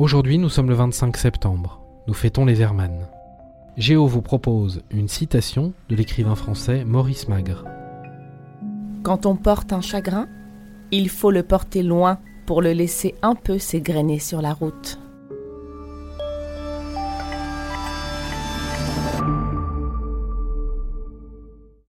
Aujourd'hui, nous sommes le 25 septembre. Nous fêtons les Hermann. Géo vous propose une citation de l'écrivain français Maurice Magre. Quand on porte un chagrin, il faut le porter loin pour le laisser un peu s'égrener sur la route.